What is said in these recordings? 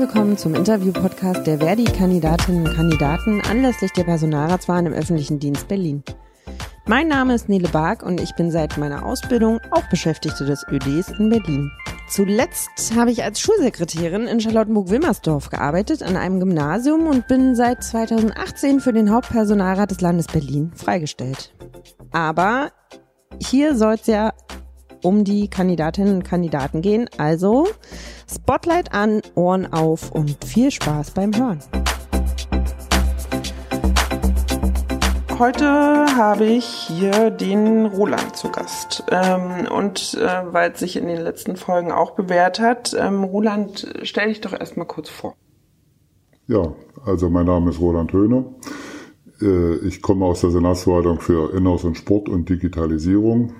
willkommen zum Interview-Podcast der Verdi-Kandidatinnen und Kandidaten anlässlich der Personalratswahlen im öffentlichen Dienst Berlin. Mein Name ist Nele Bark und ich bin seit meiner Ausbildung auch Beschäftigte des ÖDs in Berlin. Zuletzt habe ich als Schulsekretärin in Charlottenburg-Wilmersdorf gearbeitet an einem Gymnasium und bin seit 2018 für den Hauptpersonalrat des Landes Berlin freigestellt. Aber hier soll es ja um die Kandidatinnen und Kandidaten gehen. Also Spotlight an, Ohren auf und viel Spaß beim Hören. Heute habe ich hier den Roland zu Gast. Ähm, und äh, weil es sich in den letzten Folgen auch bewährt hat, ähm, Roland, stell dich doch erstmal kurz vor. Ja, also mein Name ist Roland Höhne. Äh, ich komme aus der Senatsverwaltung für Inneres und Sport und Digitalisierung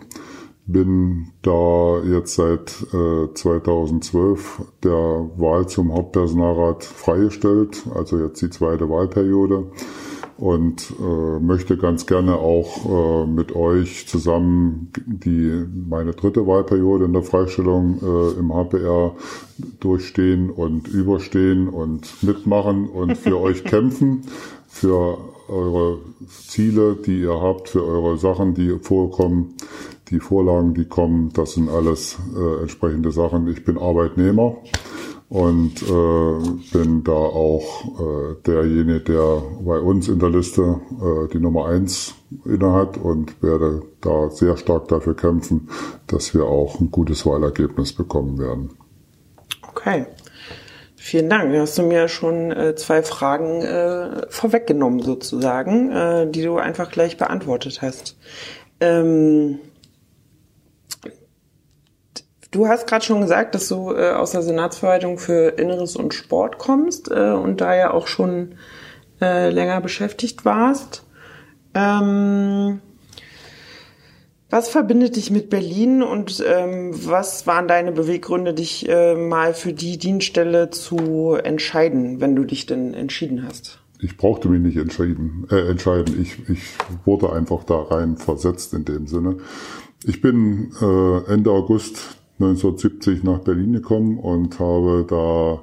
bin da jetzt seit äh, 2012 der Wahl zum Hauptpersonalrat freigestellt, also jetzt die zweite Wahlperiode. Und äh, möchte ganz gerne auch äh, mit euch zusammen die meine dritte Wahlperiode in der Freistellung äh, im HPR durchstehen und überstehen und mitmachen und für euch kämpfen, für eure Ziele, die ihr habt, für eure Sachen, die vorkommen die Vorlagen, die kommen, das sind alles äh, entsprechende Sachen. Ich bin Arbeitnehmer und äh, bin da auch äh, derjenige, der bei uns in der Liste äh, die Nummer eins innehat und werde da sehr stark dafür kämpfen, dass wir auch ein gutes Wahlergebnis bekommen werden. Okay. Vielen Dank. Du hast du mir schon äh, zwei Fragen äh, vorweggenommen sozusagen, äh, die du einfach gleich beantwortet hast. Ähm, Du hast gerade schon gesagt, dass du äh, aus der Senatsverwaltung für Inneres und Sport kommst äh, und da ja auch schon äh, länger beschäftigt warst. Ähm, was verbindet dich mit Berlin und ähm, was waren deine Beweggründe, dich äh, mal für die Dienststelle zu entscheiden, wenn du dich denn entschieden hast? Ich brauchte mich nicht entschieden, äh, entscheiden. Ich, ich wurde einfach da rein versetzt in dem Sinne. Ich bin äh, Ende August 1970 nach Berlin gekommen und habe da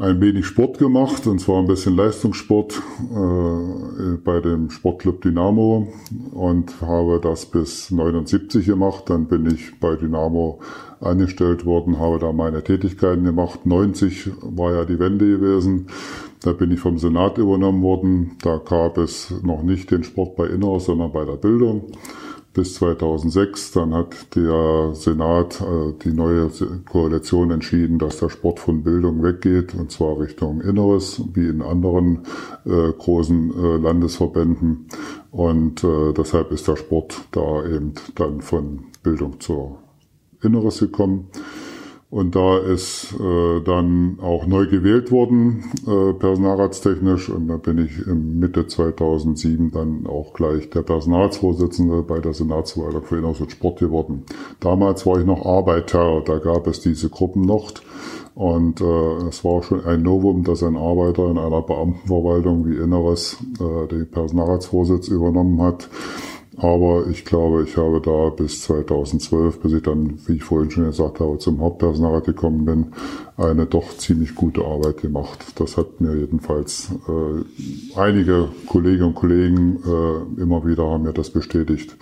ein wenig Sport gemacht, und zwar ein bisschen Leistungssport äh, bei dem Sportclub Dynamo und habe das bis 79 gemacht. Dann bin ich bei Dynamo angestellt worden, habe da meine Tätigkeiten gemacht. 90 war ja die Wende gewesen. Da bin ich vom Senat übernommen worden. Da gab es noch nicht den Sport bei Inner, sondern bei der Bildung bis 2006. Dann hat der Senat äh, die neue Koalition entschieden, dass der Sport von Bildung weggeht, und zwar Richtung Inneres, wie in anderen äh, großen äh, Landesverbänden. Und deshalb ist der Sport da eben dann von Bildung zur Inneres gekommen. Und da ist äh, dann auch neu gewählt worden, äh, personalratstechnisch. Und da bin ich im Mitte 2007 dann auch gleich der Personalratsvorsitzende bei der Senatsverwaltung für Inneres und Sport geworden. Damals war ich noch Arbeiter, da gab es diese Gruppen noch. Und äh, es war schon ein Novum, dass ein Arbeiter in einer Beamtenverwaltung wie Inneres äh, den Personalratsvorsitz übernommen hat. Aber ich glaube, ich habe da bis 2012, bis ich dann, wie ich vorhin schon gesagt habe, zum Hauptpersonalrat gekommen bin, eine doch ziemlich gute Arbeit gemacht. Das hat mir jedenfalls äh, einige Kolleginnen und Kollegen äh, immer wieder haben mir das bestätigt.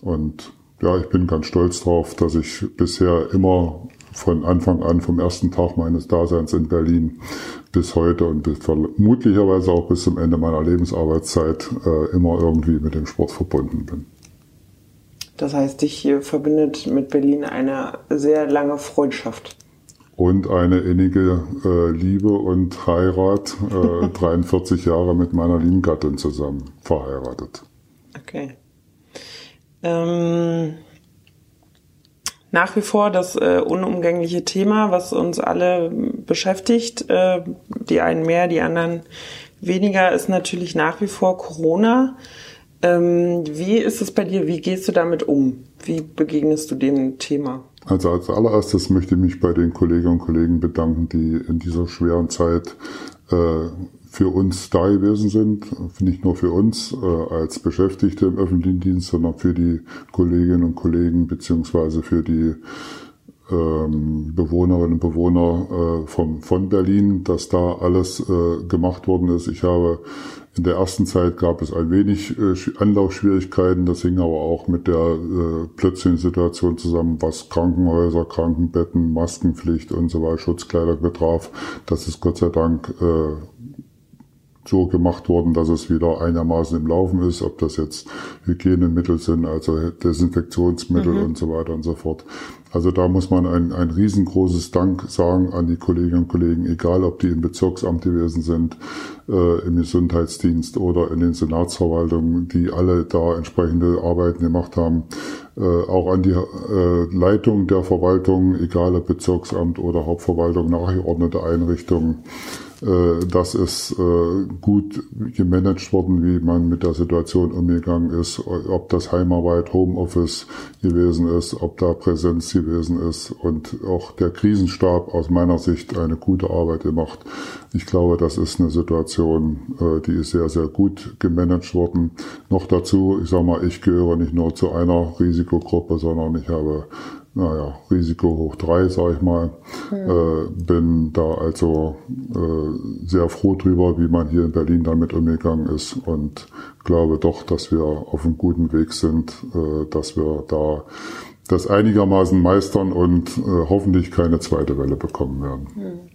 Und ja, ich bin ganz stolz drauf, dass ich bisher immer von Anfang an, vom ersten Tag meines Daseins in Berlin bis heute und bis, vermutlicherweise auch bis zum Ende meiner Lebensarbeitszeit äh, immer irgendwie mit dem Sport verbunden bin. Das heißt, dich verbindet mit Berlin eine sehr lange Freundschaft. Und eine innige äh, Liebe und Heirat, äh, 43 Jahre mit meiner lieben Gattin zusammen verheiratet. Okay. Ähm nach wie vor das äh, unumgängliche Thema, was uns alle beschäftigt. Äh, die einen mehr, die anderen weniger, ist natürlich nach wie vor Corona. Ähm, wie ist es bei dir? Wie gehst du damit um? Wie begegnest du dem Thema? Also als allererstes möchte ich mich bei den Kolleginnen und Kollegen bedanken, die in dieser schweren Zeit äh, für uns da gewesen sind, nicht nur für uns äh, als Beschäftigte im öffentlichen Dienst, sondern für die Kolleginnen und Kollegen beziehungsweise für die ähm, Bewohnerinnen und Bewohner äh, vom, von Berlin, dass da alles äh, gemacht worden ist. Ich habe in der ersten Zeit gab es ein wenig äh, Anlaufschwierigkeiten. Das hing aber auch mit der äh, plötzlichen Situation zusammen, was Krankenhäuser, Krankenbetten, Maskenpflicht und so weiter, Schutzkleider betraf. Das ist Gott sei Dank äh, so gemacht worden, dass es wieder einigermaßen im Laufen ist, ob das jetzt Hygienemittel sind, also Desinfektionsmittel mhm. und so weiter und so fort. Also da muss man ein, ein riesengroßes Dank sagen an die Kolleginnen und Kollegen, egal ob die im Bezirksamt gewesen sind, äh, im Gesundheitsdienst oder in den Senatsverwaltungen, die alle da entsprechende Arbeiten gemacht haben. Äh, auch an die äh, Leitung der Verwaltung, egal ob Bezirksamt oder Hauptverwaltung, nachgeordnete Einrichtungen äh, das ist äh, gut gemanagt worden, wie man mit der Situation umgegangen ist, ob das Heimarbeit, Homeoffice gewesen ist, ob da Präsenz gewesen ist und auch der Krisenstab aus meiner Sicht eine gute Arbeit gemacht. Ich glaube, das ist eine Situation, äh, die ist sehr, sehr gut gemanagt worden. Noch dazu, ich sage mal, ich gehöre nicht nur zu einer Risikogruppe, sondern ich habe naja, Risiko hoch drei, sage ich mal. Mhm. Äh, bin da also äh, sehr froh drüber, wie man hier in Berlin damit umgegangen ist und glaube doch, dass wir auf einem guten Weg sind, äh, dass wir da das einigermaßen meistern und äh, hoffentlich keine zweite Welle bekommen werden. Mhm.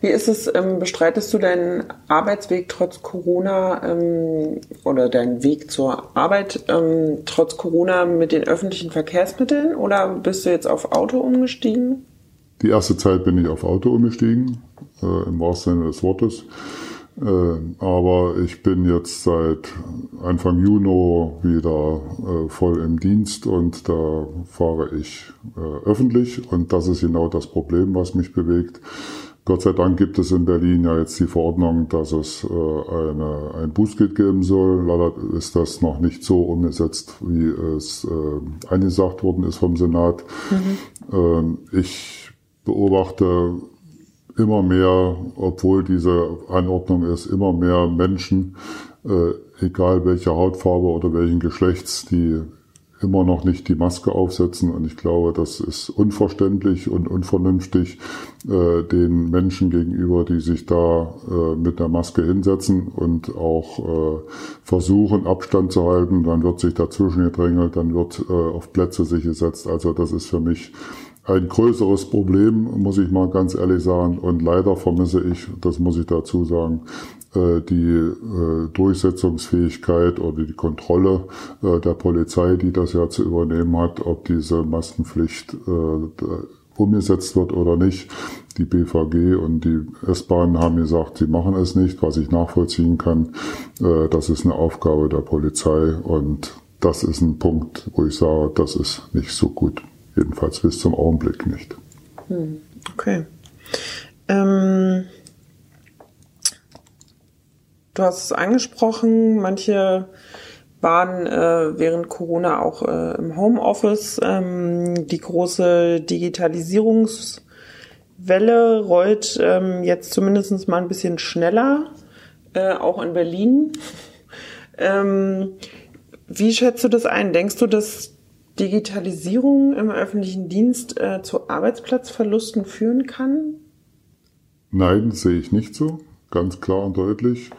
Wie ist es, ähm, bestreitest du deinen Arbeitsweg trotz Corona ähm, oder deinen Weg zur Arbeit ähm, trotz Corona mit den öffentlichen Verkehrsmitteln oder bist du jetzt auf Auto umgestiegen? Die erste Zeit bin ich auf Auto umgestiegen, äh, im wahrsten Sinne des Wortes. Äh, aber ich bin jetzt seit Anfang Juni wieder äh, voll im Dienst und da fahre ich äh, öffentlich und das ist genau das Problem, was mich bewegt. Gott sei Dank gibt es in Berlin ja jetzt die Verordnung, dass es äh, eine, ein Bußgeld geben soll. Leider ist das noch nicht so umgesetzt, wie es äh, angesagt worden ist vom Senat. Mhm. Ähm, ich beobachte immer mehr, obwohl diese Anordnung ist, immer mehr Menschen, äh, egal welcher Hautfarbe oder welchen Geschlechts, die immer noch nicht die Maske aufsetzen. Und ich glaube, das ist unverständlich und unvernünftig äh, den Menschen gegenüber, die sich da äh, mit der Maske hinsetzen und auch äh, versuchen, Abstand zu halten. Dann wird sich dazwischen gedrängelt, dann wird äh, auf Plätze sich gesetzt. Also das ist für mich ein größeres Problem, muss ich mal ganz ehrlich sagen. Und leider vermisse ich, das muss ich dazu sagen, äh, die äh, Durchsetzungsfähigkeit oder die Kontrolle äh, der Polizei, die das ja zu übernehmen hat, ob diese Maskenpflicht umgesetzt wird oder nicht. Die BVG und die S-Bahn haben gesagt, sie machen es nicht, was ich nachvollziehen kann. Das ist eine Aufgabe der Polizei und das ist ein Punkt, wo ich sage, das ist nicht so gut. Jedenfalls bis zum Augenblick nicht. Hm, okay. Ähm Du hast es angesprochen, manche waren äh, während Corona auch äh, im Homeoffice. Ähm, die große Digitalisierungswelle rollt ähm, jetzt zumindest mal ein bisschen schneller, äh, auch in Berlin. Ähm, wie schätzt du das ein? Denkst du, dass Digitalisierung im öffentlichen Dienst äh, zu Arbeitsplatzverlusten führen kann? Nein, sehe ich nicht so ganz klar und deutlich.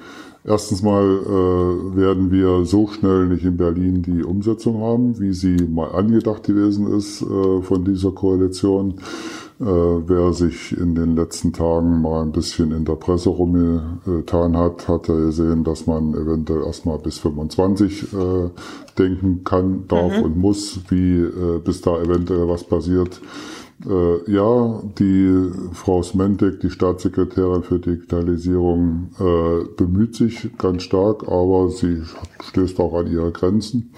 Erstens mal äh, werden wir so schnell nicht in Berlin die Umsetzung haben, wie sie mal angedacht gewesen ist äh, von dieser Koalition. Äh, wer sich in den letzten Tagen mal ein bisschen in der Presse rumgetan hat, hat ja gesehen, dass man eventuell erstmal bis 25 äh, denken kann, darf mhm. und muss, wie äh, bis da eventuell was passiert. Äh, ja, die Frau Smentek, die Staatssekretärin für Digitalisierung, äh, bemüht sich ganz stark, aber sie stößt auch an ihre Grenzen.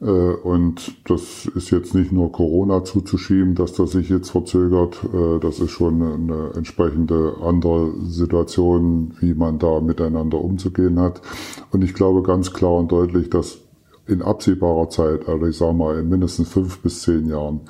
Äh, und das ist jetzt nicht nur Corona zuzuschieben, dass das sich jetzt verzögert. Äh, das ist schon eine entsprechende andere Situation, wie man da miteinander umzugehen hat. Und ich glaube ganz klar und deutlich, dass in absehbarer Zeit, also ich sage mal in mindestens fünf bis zehn Jahren,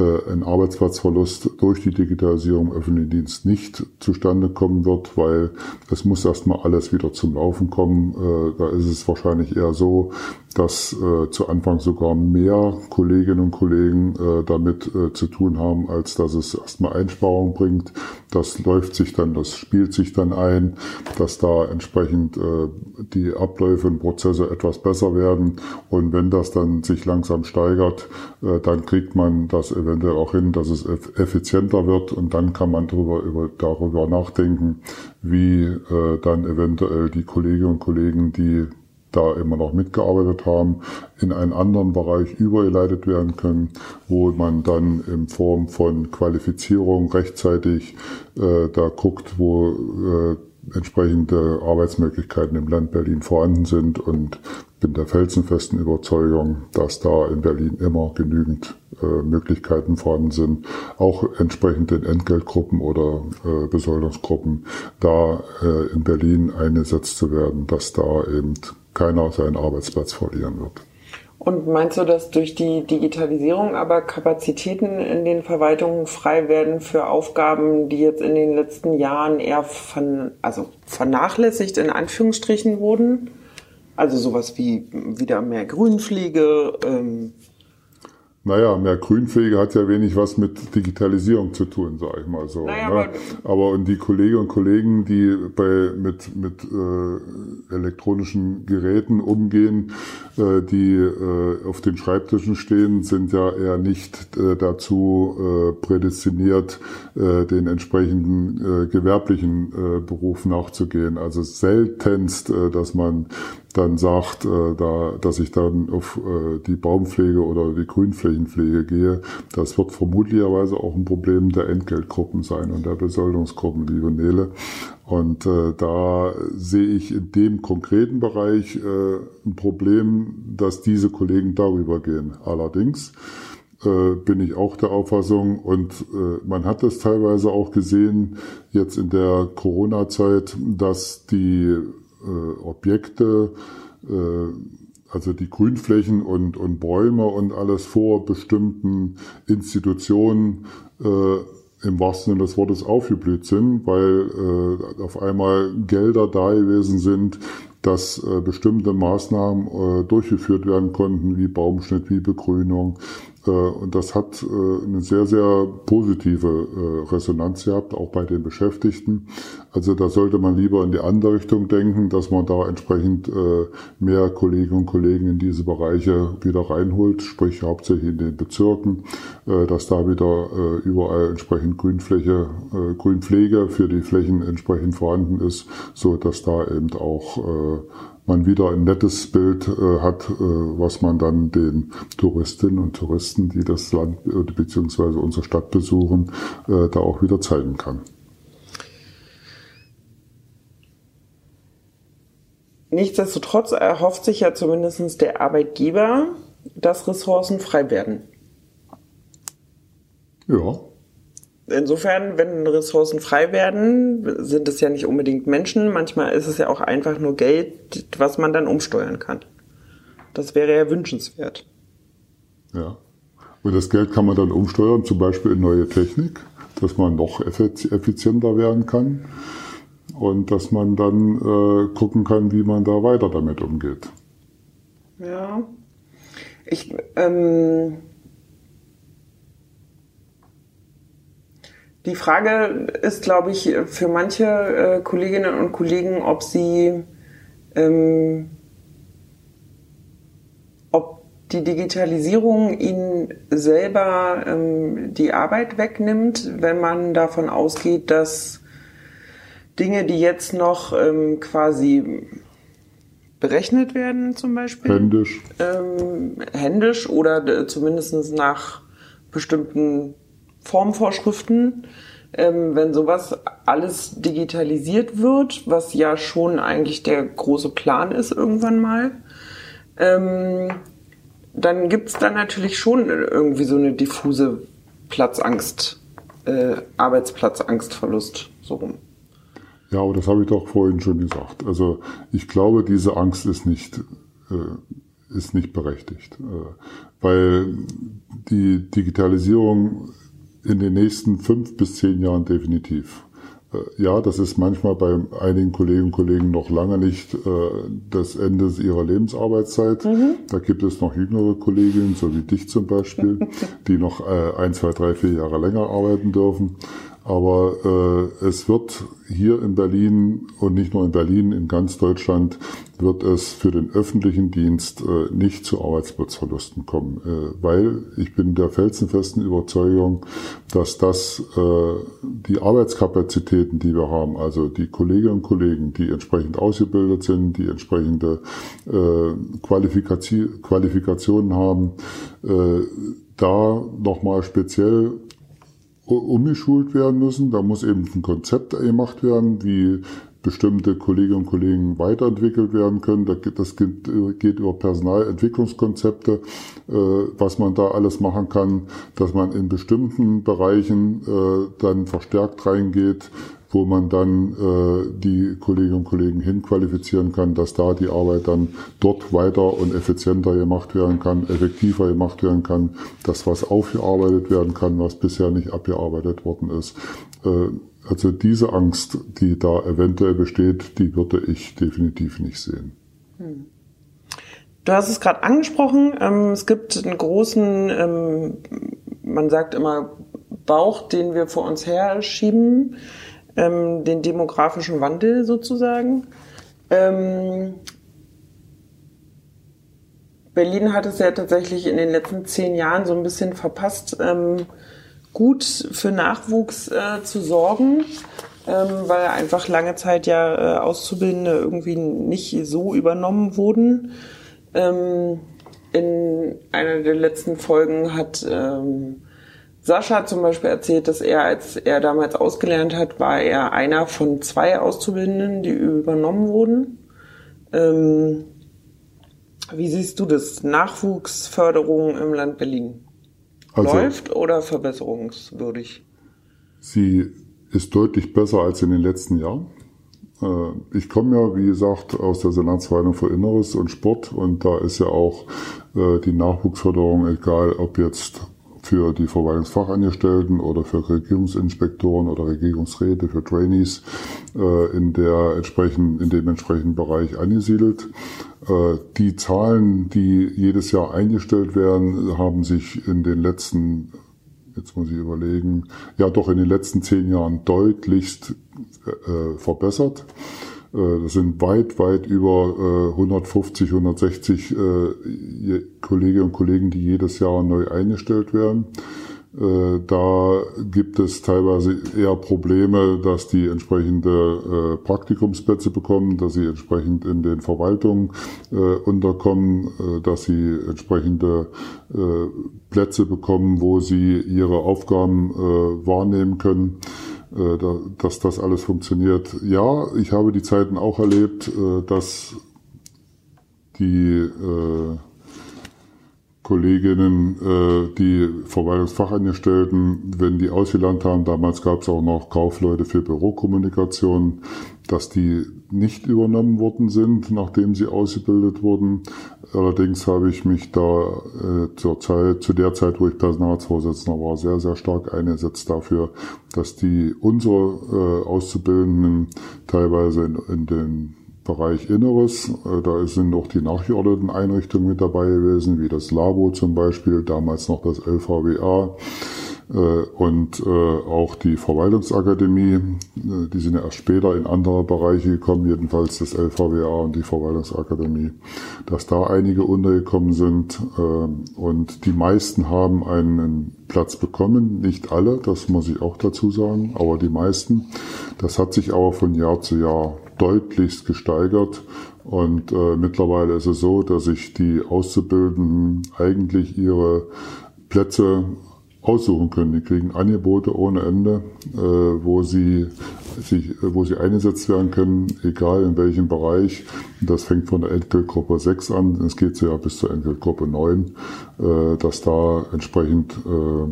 ein Arbeitsplatzverlust durch die Digitalisierung im öffentlichen Dienst nicht zustande kommen wird, weil es muss erstmal alles wieder zum Laufen kommen. Äh, da ist es wahrscheinlich eher so, dass äh, zu Anfang sogar mehr Kolleginnen und Kollegen äh, damit äh, zu tun haben, als dass es erstmal Einsparungen bringt. Das läuft sich dann, das spielt sich dann ein, dass da entsprechend äh, die Abläufe und Prozesse etwas besser werden. Und wenn das dann sich langsam steigert, äh, dann kriegt man das eventuell auch hin, dass es effizienter wird und dann kann man darüber, über, darüber nachdenken, wie äh, dann eventuell die Kolleginnen und Kollegen, die da immer noch mitgearbeitet haben, in einen anderen Bereich übergeleitet werden können, wo man dann in Form von Qualifizierung rechtzeitig äh, da guckt, wo äh, entsprechende Arbeitsmöglichkeiten im Land Berlin vorhanden sind und bin der felsenfesten Überzeugung, dass da in Berlin immer genügend äh, Möglichkeiten vorhanden sind, auch entsprechend den Entgeltgruppen oder äh, Besoldungsgruppen da äh, in Berlin eingesetzt zu werden, dass da eben keiner seinen Arbeitsplatz verlieren wird. Und meinst du, dass durch die Digitalisierung aber Kapazitäten in den Verwaltungen frei werden für Aufgaben, die jetzt in den letzten Jahren eher von, also vernachlässigt in Anführungsstrichen wurden? Also sowas wie wieder mehr Grünpflege, ähm, naja, mehr Grünpflege hat ja wenig was mit Digitalisierung zu tun, sage ich mal so. Naja, ne? aber, aber und die Kolleginnen und Kollegen, die bei mit mit äh, elektronischen Geräten umgehen, äh, die äh, auf den Schreibtischen stehen, sind ja eher nicht äh, dazu äh, prädestiniert, äh, den entsprechenden äh, gewerblichen äh, Beruf nachzugehen. Also seltenst, äh, dass man dann sagt, äh, da, dass ich dann auf äh, die Baumpflege oder die Grünflächenpflege gehe, das wird vermutlicherweise auch ein Problem der Entgeltgruppen sein und der Besoldungsgruppen, liebe Nele. Und äh, da sehe ich in dem konkreten Bereich äh, ein Problem, dass diese Kollegen darüber gehen. Allerdings äh, bin ich auch der Auffassung und äh, man hat das teilweise auch gesehen jetzt in der Corona-Zeit, dass die äh, Objekte, äh, also die Grünflächen und, und Bäume und alles vor bestimmten Institutionen äh, im wahrsten Sinne des Wortes aufgeblüht sind, weil äh, auf einmal Gelder da gewesen sind, dass äh, bestimmte Maßnahmen äh, durchgeführt werden konnten, wie Baumschnitt, wie Begrünung, und das hat äh, eine sehr, sehr positive äh, Resonanz gehabt, auch bei den Beschäftigten. Also da sollte man lieber in die andere Richtung denken, dass man da entsprechend mehr Kolleginnen und Kollegen in diese Bereiche wieder reinholt, sprich hauptsächlich in den Bezirken, dass da wieder überall entsprechend Grünfläche, Grünpflege für die Flächen entsprechend vorhanden ist, so dass da eben auch man wieder ein nettes Bild äh, hat, äh, was man dann den Touristinnen und Touristen, die das Land äh, bzw. unsere Stadt besuchen, da auch wieder zeigen kann. Nichtsdestotrotz erhofft sich ja zumindest der Arbeitgeber, dass Ressourcen frei werden. Ja, insofern, wenn Ressourcen frei werden, sind es ja nicht unbedingt Menschen. Manchmal ist es ja auch einfach nur Geld, was man dann umsteuern kann. Das wäre ja wünschenswert. Ja. Und das Geld kann man dann umsteuern, zum Beispiel in neue Technik, dass man noch effizienter werden kann und dass man dann äh, gucken kann, wie man da weiter damit umgeht. Ja. Ich, ähm, Die Frage ist, glaube ich, für manche äh, Kolleginnen und Kollegen, ob sie, ähm, ob die Digitalisierung ihnen selber ähm, die Arbeit wegnimmt, wenn man davon ausgeht, dass Dinge, die jetzt noch ähm, quasi berechnet werden, zum Beispiel. Händisch. Ähm, händisch oder zumindest nach bestimmten Formvorschriften, ähm, wenn sowas alles digitalisiert wird, was ja schon eigentlich der große Plan ist irgendwann mal, ähm, dann gibt's dann natürlich schon irgendwie so eine diffuse Platzangst, äh, Arbeitsplatzangstverlust, so rum. Ja, aber das habe ich doch vorhin schon gesagt. Also ich glaube, diese Angst ist nicht, äh, ist nicht berechtigt, äh, weil die Digitalisierung in den nächsten fünf bis zehn Jahren definitiv äh, ja, das ist manchmal bei einigen Kolleginnen und Kollegen noch lange nicht äh, das Ende ihrer Lebensarbeitszeit. Mhm. Da gibt es noch jüngere Kolleginnen, so wie dich zum Beispiel, die noch äh, ein, zwei, drei, vier Jahre länger arbeiten dürfen. Aber äh, es wird hier in Berlin und nicht nur in Berlin, in ganz Deutschland wird es für den öffentlichen Dienst äh, nicht zu Arbeitsplatzverlusten kommen, äh, weil ich bin der felsenfesten Überzeugung, dass das äh, die Arbeitskapazitäten, die wir haben, also die Kolleginnen und Kollegen, die entsprechend ausgebildet sind, die entsprechende äh, Qualifikation, Qualifikationen haben, äh, da nochmal speziell umgeschult werden müssen. Da muss eben ein Konzept gemacht werden, wie bestimmte Kolleginnen und Kollegen weiterentwickelt werden können. Das geht über Personalentwicklungskonzepte, äh, was man da alles machen kann, dass man in bestimmten Bereichen äh, dann verstärkt reingeht, wo man dann äh, die Kolleginnen und Kollegen hinqualifizieren kann, dass da die Arbeit dann dort weiter und effizienter gemacht werden kann, effektiver gemacht werden kann, dass was aufgearbeitet werden kann, was bisher nicht abgearbeitet worden ist. Äh, also diese Angst, die da eventuell besteht, die würde ich definitiv nicht sehen. Hm. Du hast es gerade angesprochen. Ähm, es gibt einen großen, ähm, man sagt immer, Bauch, den wir vor uns her schieben ähm, den demografischen Wandel sozusagen. Ähm, Berlin hat es ja tatsächlich in den letzten zehn Jahren so ein bisschen verpasst, ähm, gut für Nachwuchs äh, zu sorgen, ähm, weil einfach lange Zeit ja äh, Auszubildende irgendwie nicht so übernommen wurden. Ähm, in einer der letzten Folgen hat ähm, Sascha hat zum Beispiel erzählt, dass er, als er damals ausgelernt hat, war er einer von zwei Auszubildenden, die übernommen wurden. Ähm, wie siehst du das? Nachwuchsförderung im Land Berlin? Also, Läuft oder verbesserungswürdig? Sie ist deutlich besser als in den letzten Jahren. Äh, ich komme ja, wie gesagt, aus der Senatsverwaltung für Inneres und Sport und da ist ja auch äh, die Nachwuchsförderung, egal ob jetzt für die Verwaltungsfachangestellten oder für Regierungsinspektoren oder Regierungsräte, für Trainees äh, in, der entsprechend, in dem entsprechenden Bereich angesiedelt. Äh, die Zahlen, die jedes Jahr eingestellt werden, haben sich in den letzten, jetzt muss ich überlegen, ja doch in den letzten zehn Jahren deutlichst äh, verbessert. Äh, das sind weit, weit über 150, äh, 160 äh, Kolleginnen und Kollegen, die jedes Jahr neu eingestellt werden. Da gibt es teilweise eher Probleme, dass die entsprechende Praktikumsplätze bekommen, dass sie entsprechend in den Verwaltungen unterkommen, dass sie entsprechende Plätze bekommen, wo sie ihre Aufgaben wahrnehmen können. Äh, dass das alles funktioniert. Ja, ich habe die Zeiten auch erlebt, äh, dass die äh, Kolleginnen, die Verwaltungsfachangestellten, wenn die ausgelernt haben, damals gab es auch noch Kaufleute für Bürokommunikation, dass die nicht übernommen worden sind, nachdem sie ausgebildet wurden. Allerdings habe ich mich da äh, zur Zeit, zu der Zeit, wo ich Personalvorsitzender war, sehr, sehr stark eingesetzt dafür, dass die unsere äh, Auszubildenden teilweise in, in den Bereich Inneres, äh, da sind auch die nachgeordneten Einrichtungen mit dabei gewesen, wie das Labo zum Beispiel, damals noch das LVWA, und äh, auch die Verwaltungsakademie, äh, die sind ja erst später in andere Bereiche gekommen, jedenfalls das LVWA und die Verwaltungsakademie, dass da einige untergekommen sind und die meisten haben einen Platz bekommen, nicht alle, das muss ich auch dazu sagen, aber die meisten. Das hat sich aber von Jahr zu Jahr deutlichst gesteigert und äh, mittlerweile ist es so, dass sich die Auszubildenden eigentlich ihre Plätze aussuchen können. Die kriegen Angebote ohne Ende, äh, wo sie sich, wo sie eingesetzt werden können, egal in welchem Bereich. Das fängt von der Entgeltgruppe 6 an, es geht ja bis zur Entgeltgruppe 9, äh, dass da entsprechend äh,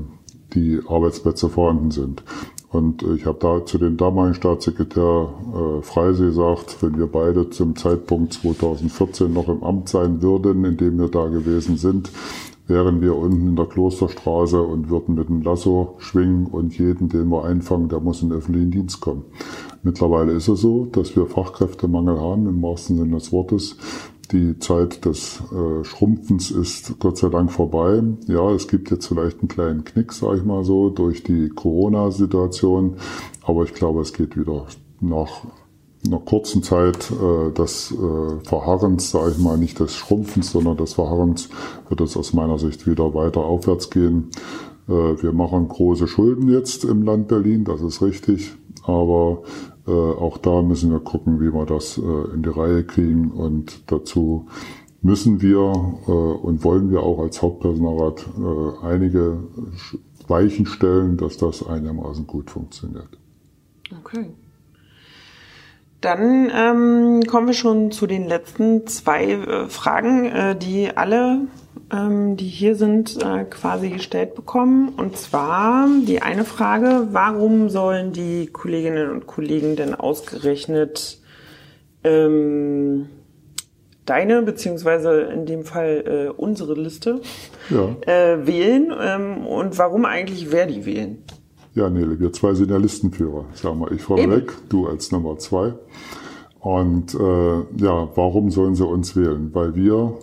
die Arbeitsplätze vorhanden sind. Und ich habe da zu dem damaligen Staatssekretär äh, Freise gesagt, wenn wir beide zum Zeitpunkt 2014 noch im Amt sein würden, in dem wir da gewesen sind, wären wir unten in der Klosterstraße und würden mit dem Lasso schwingen und jeden, den wir einfangen, der muss in den öffentlichen Dienst kommen. Mittlerweile ist es so, dass wir Fachkräftemangel haben, im wahrsten Sinne des Wortes. Die Zeit des äh, Schrumpfens ist Gott sei Dank vorbei. Ja, es gibt jetzt vielleicht einen kleinen Knick, sage ich mal so, durch die Corona-Situation. Aber ich glaube, es geht wieder nach einer kurzen Zeit äh, des äh, Verharrens, sage ich mal, nicht des Schrumpfens, sondern des Verharrens, wird es aus meiner Sicht wieder weiter aufwärts gehen. Äh, wir machen große Schulden jetzt im Land Berlin, das ist richtig, aber äh, auch da müssen wir gucken, wie wir das äh, in die Reihe kriegen und dazu müssen wir äh, und wollen wir auch als Hauptpersonalrat äh, einige Weichen stellen, dass das einigermaßen gut funktioniert. Okay. Dann ähm, kommen wir schon zu den letzten zwei äh, Fragen, äh, die alle, ähm, die hier sind, äh, quasi gestellt bekommen. Und zwar die eine Frage, warum sollen die Kolleginnen und Kollegen denn ausgerechnet ähm, deine, beziehungsweise in dem Fall äh, unsere Liste ja. äh, wählen ähm, und warum eigentlich Verdi wählen? Ja, Nele, wir zwei sind ja Listenführer. Sagen wir, ich vorweg, du als Nummer zwei. Und äh, ja, warum sollen sie uns wählen? Weil wir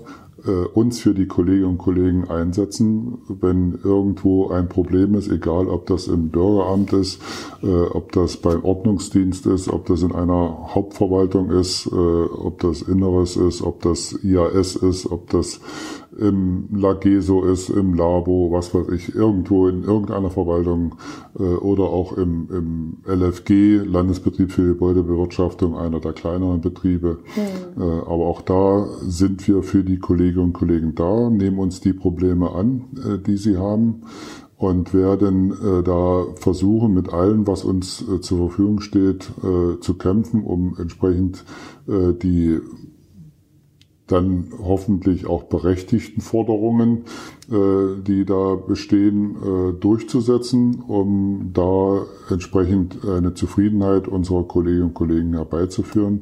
äh, uns für die Kolleginnen und Kollegen einsetzen, wenn irgendwo ein Problem ist, egal ob das im Bürgeramt ist, äh, ob das beim Ordnungsdienst ist, ob das in einer Hauptverwaltung ist, äh, ob das Inneres ist, ob das IAS ist, ob das im Lageso ist, im Labo, was weiß ich, irgendwo in irgendeiner Verwaltung äh, oder auch im, im LFG, Landesbetrieb für Gebäudebewirtschaftung, einer der kleineren Betriebe. Mhm. Äh, aber auch da sind wir für die Kolleginnen und Kollegen da, nehmen uns die Probleme an, äh, die sie haben und werden äh, da versuchen, mit allem, was uns äh, zur Verfügung steht, äh, zu kämpfen, um entsprechend äh, die dann hoffentlich auch berechtigten Forderungen, äh, die da bestehen, äh, durchzusetzen, um da entsprechend eine Zufriedenheit unserer Kolleginnen und Kollegen herbeizuführen.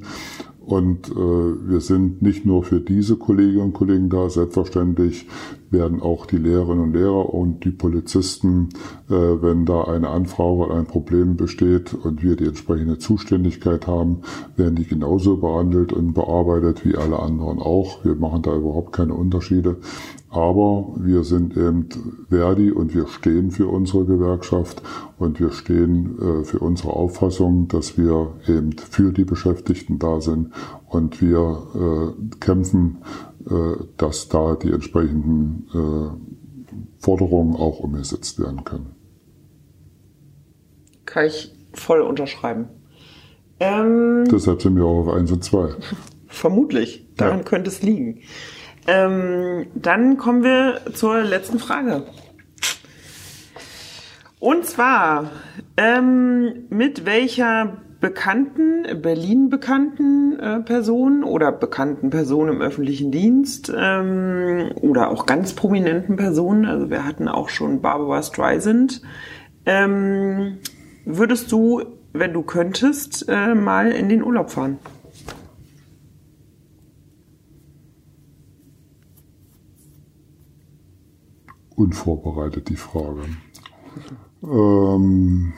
Und äh, wir sind nicht nur für diese Kolleginnen und Kollegen da, selbstverständlich werden auch die Lehrerinnen und Lehrer und die Polizisten, äh, wenn da eine Anfrage oder ein Problem besteht und wir die entsprechende Zuständigkeit haben, werden die genauso behandelt und bearbeitet wie alle anderen auch. Wir machen da überhaupt keine Unterschiede. Aber wir sind eben Verdi und wir stehen für unsere Gewerkschaft und wir stehen äh, für unsere Auffassung, dass wir eben für die Beschäftigten da sind und wir äh, kämpfen, äh, dass da die entsprechenden Forderungen auch umgesetzt werden können. Kann ich voll unterschreiben. Ähm, Deshalb sind wir auch auf 1 und 2. Vermutlich. Daran ja. könnte es liegen. Ähm, dann kommen wir zur letzten Frage. Und zwar, ähm, mit welcher bekannten, Berlin bekannten äh, Person oder bekannten Person im öffentlichen Dienst ähm, oder auch ganz prominenten Personen, also wir hatten auch schon Barbara Streisand, ähm, würdest du, wenn du könntest, äh, mal in den Urlaub fahren? Unvorbereitet, die Frage. Ähm,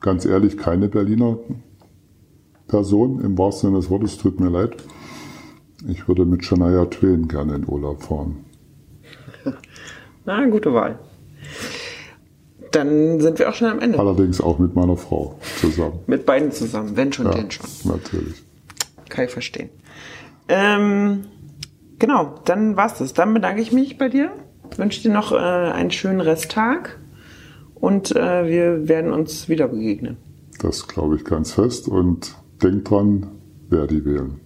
ganz ehrlich, keine Berliner Person im wahrsten Sinne des Wortes, tut mir leid. Ich würde mit Shania Twain gerne in Urlaub fahren. Na, gute Wahl. Dann sind wir auch schon am Ende. Allerdings auch mit meiner Frau zusammen. mit beiden zusammen, wenn schon, ja, denn schon. Natürlich. Kann ich verstehen. Ähm, Genau, dann war's das. Dann bedanke ich mich bei dir, wünsche dir noch äh, einen schönen Resttag und äh, wir werden uns wieder begegnen. Das glaube ich ganz fest und denk dran, wer die wählen.